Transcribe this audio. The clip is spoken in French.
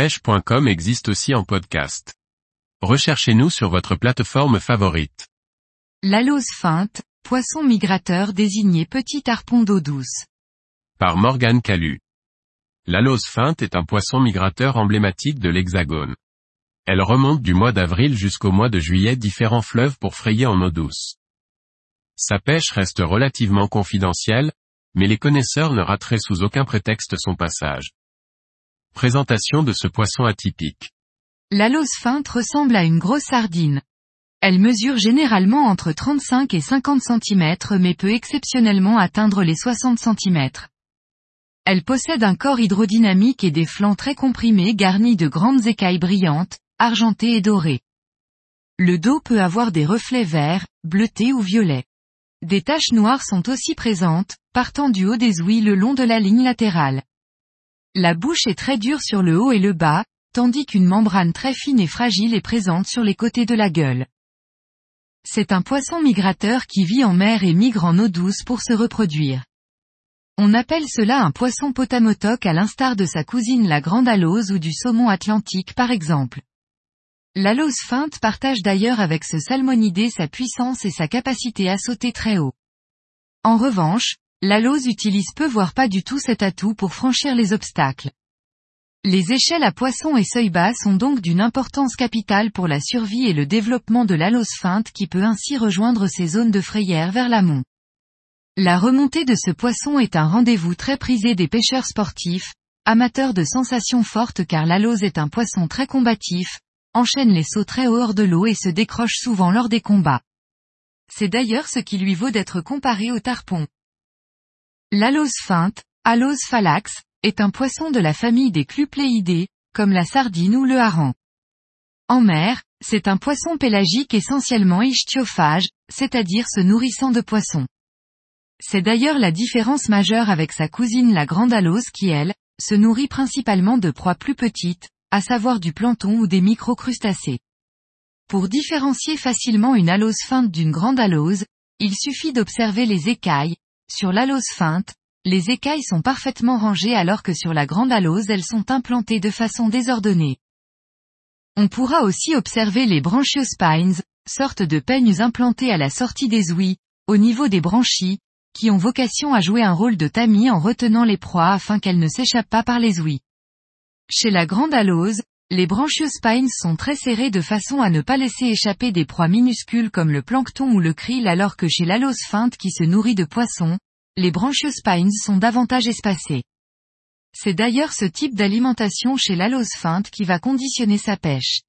pêche.com existe aussi en podcast. Recherchez-nous sur votre plateforme favorite. L'alose feinte, poisson migrateur désigné petit harpon d'eau douce. Par Morgane Calu. L'alose feinte est un poisson migrateur emblématique de l'Hexagone. Elle remonte du mois d'avril jusqu'au mois de juillet différents fleuves pour frayer en eau douce. Sa pêche reste relativement confidentielle, mais les connaisseurs ne rateraient sous aucun prétexte son passage. Présentation de ce poisson atypique. L'alose feinte ressemble à une grosse sardine. Elle mesure généralement entre 35 et 50 cm mais peut exceptionnellement atteindre les 60 cm. Elle possède un corps hydrodynamique et des flancs très comprimés garnis de grandes écailles brillantes, argentées et dorées. Le dos peut avoir des reflets verts, bleutés ou violets. Des taches noires sont aussi présentes, partant du haut des ouïes le long de la ligne latérale. La bouche est très dure sur le haut et le bas, tandis qu'une membrane très fine et fragile est présente sur les côtés de la gueule. C'est un poisson migrateur qui vit en mer et migre en eau douce pour se reproduire. On appelle cela un poisson potamotoc à l'instar de sa cousine la grande alose ou du saumon atlantique par exemple. L'alose feinte partage d'ailleurs avec ce salmonidé sa puissance et sa capacité à sauter très haut. En revanche, L'alose utilise peu voire pas du tout cet atout pour franchir les obstacles. Les échelles à poissons et seuil bas sont donc d'une importance capitale pour la survie et le développement de l'alose feinte qui peut ainsi rejoindre ces zones de frayère vers l'amont. La remontée de ce poisson est un rendez-vous très prisé des pêcheurs sportifs, amateurs de sensations fortes car l'alose est un poisson très combatif, enchaîne les sauts très hors de l'eau et se décroche souvent lors des combats. C'est d'ailleurs ce qui lui vaut d'être comparé au tarpon. L'alose feinte, Alose phalax, est un poisson de la famille des clupléidés, comme la sardine ou le hareng. En mer, c'est un poisson pélagique essentiellement ichtiophage, c'est-à-dire se nourrissant de poissons. C'est d'ailleurs la différence majeure avec sa cousine la grande alose qui elle, se nourrit principalement de proies plus petites, à savoir du plancton ou des microcrustacés. Pour différencier facilement une alose feinte d'une grande alose, il suffit d'observer les écailles, sur l'alose feinte, les écailles sont parfaitement rangées alors que sur la grande alose elles sont implantées de façon désordonnée. On pourra aussi observer les branchiospines, sortes de peignes implantées à la sortie des ouïes, au niveau des branchies, qui ont vocation à jouer un rôle de tamis en retenant les proies afin qu'elles ne s'échappent pas par les ouïes. Chez la grande alose, les branchiospines sont très serrés de façon à ne pas laisser échapper des proies minuscules comme le plancton ou le krill alors que chez l'alose feinte qui se nourrit de poissons, les branchiospines sont davantage espacés. C'est d'ailleurs ce type d'alimentation chez l'alose feinte qui va conditionner sa pêche.